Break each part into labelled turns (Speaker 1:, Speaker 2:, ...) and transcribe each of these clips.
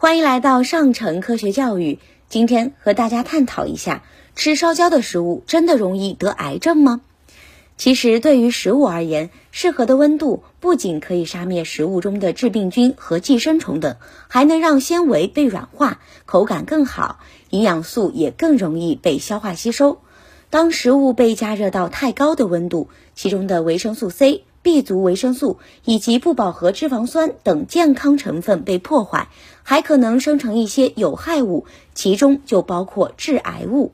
Speaker 1: 欢迎来到上城科学教育。今天和大家探讨一下，吃烧焦的食物真的容易得癌症吗？其实，对于食物而言，适合的温度不仅可以杀灭食物中的致病菌和寄生虫等，还能让纤维被软化，口感更好，营养素也更容易被消化吸收。当食物被加热到太高的温度，其中的维生素 C。B 族维生素以及不饱和脂肪酸等健康成分被破坏，还可能生成一些有害物，其中就包括致癌物。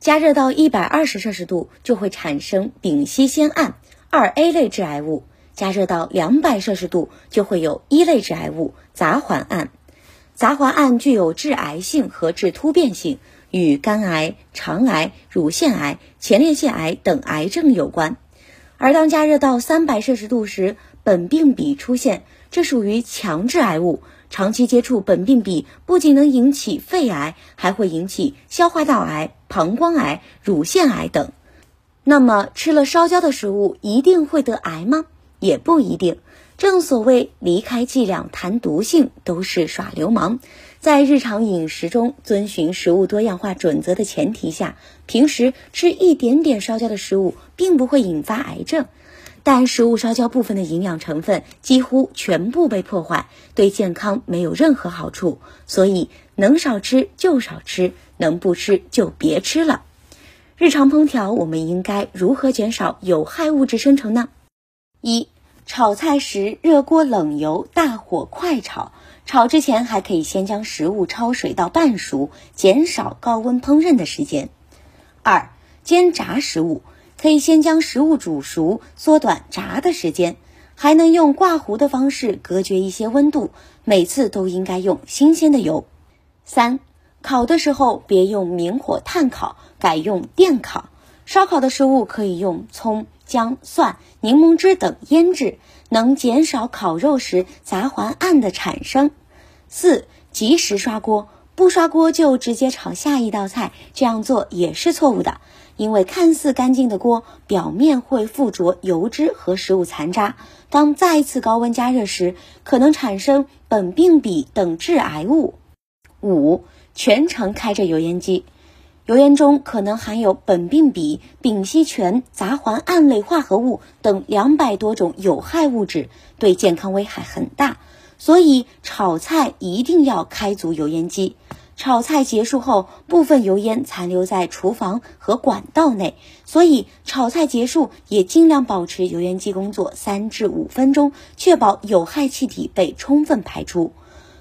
Speaker 1: 加热到一百二十摄氏度就会产生丙烯酰胺，二 A 类致癌物；加热到两百摄氏度就会有一类致癌物杂环胺。杂环胺具有致癌性和致突变性，与肝癌、肠癌、乳腺癌、前列腺癌等癌症有关。而当加热到三百摄氏度时，苯并芘出现，这属于强致癌物。长期接触苯并芘不仅能引起肺癌，还会引起消化道癌、膀胱癌、乳腺癌等。那么，吃了烧焦的食物一定会得癌吗？也不一定。正所谓离开剂量谈毒性都是耍流氓，在日常饮食中遵循食物多样化准则的前提下，平时吃一点点烧焦的食物并不会引发癌症，但食物烧焦部分的营养成分几乎全部被破坏，对健康没有任何好处，所以能少吃就少吃，能不吃就别吃了。日常烹调我们应该如何减少有害物质生成呢？一炒菜时，热锅冷油，大火快炒。炒之前还可以先将食物焯水到半熟，减少高温烹饪的时间。二、煎炸食物可以先将食物煮熟，缩短炸的时间，还能用挂糊的方式隔绝一些温度。每次都应该用新鲜的油。三、烤的时候别用明火炭烤，改用电烤。烧烤的食物可以用葱。姜、蒜、柠檬汁等腌制，能减少烤肉时杂环胺的产生。四、及时刷锅，不刷锅就直接炒下一道菜，这样做也是错误的。因为看似干净的锅，表面会附着油脂和食物残渣，当再次高温加热时，可能产生苯并芘等致癌物。五、全程开着油烟机。油烟中可能含有苯并芘、丙烯醛、杂环胺类化合物等两百多种有害物质，对健康危害很大。所以炒菜一定要开足油烟机。炒菜结束后，部分油烟残留在厨房和管道内，所以炒菜结束也尽量保持油烟机工作三至五分钟，确保有害气体被充分排出。